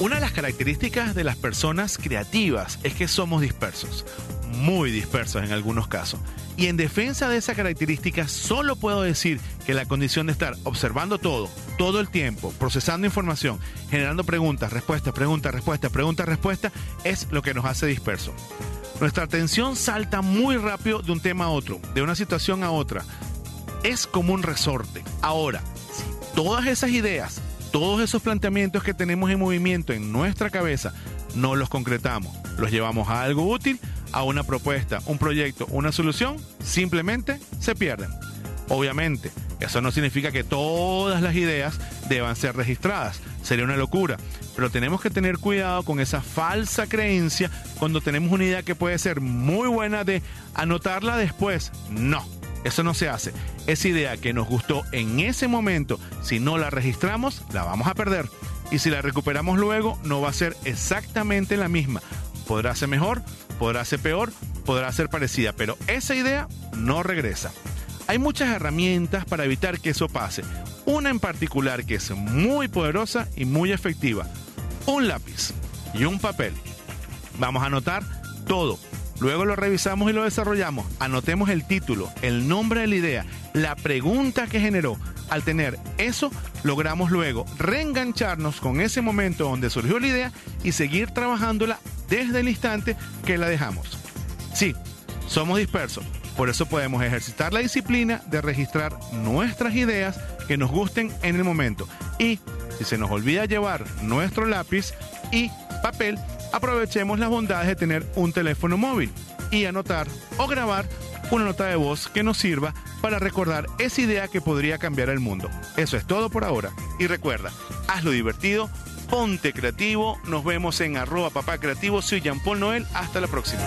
Una de las características de las personas creativas es que somos dispersos, muy dispersos en algunos casos. Y en defensa de esa característica solo puedo decir que la condición de estar observando todo, todo el tiempo, procesando información, generando preguntas, respuestas, preguntas, respuestas, preguntas, respuestas, es lo que nos hace dispersos. Nuestra atención salta muy rápido de un tema a otro, de una situación a otra. Es como un resorte. Ahora, si todas esas ideas todos esos planteamientos que tenemos en movimiento en nuestra cabeza no los concretamos, los llevamos a algo útil, a una propuesta, un proyecto, una solución, simplemente se pierden. Obviamente, eso no significa que todas las ideas deban ser registradas, sería una locura, pero tenemos que tener cuidado con esa falsa creencia cuando tenemos una idea que puede ser muy buena de anotarla después. No eso no se hace. Esa idea que nos gustó en ese momento, si no la registramos, la vamos a perder. Y si la recuperamos luego, no va a ser exactamente la misma. Podrá ser mejor, podrá ser peor, podrá ser parecida, pero esa idea no regresa. Hay muchas herramientas para evitar que eso pase. Una en particular que es muy poderosa y muy efectiva. Un lápiz y un papel. Vamos a anotar todo Luego lo revisamos y lo desarrollamos. Anotemos el título, el nombre de la idea, la pregunta que generó. Al tener eso, logramos luego reengancharnos con ese momento donde surgió la idea y seguir trabajándola desde el instante que la dejamos. Sí, somos dispersos, por eso podemos ejercitar la disciplina de registrar nuestras ideas que nos gusten en el momento. Y si se nos olvida llevar nuestro lápiz y papel, aprovechemos las bondades de tener un teléfono móvil y anotar o grabar una nota de voz que nos sirva para recordar esa idea que podría cambiar el mundo. Eso es todo por ahora. Y recuerda, hazlo divertido, ponte creativo, nos vemos en arroba papá creativo, soy Jean Paul Noel, hasta la próxima.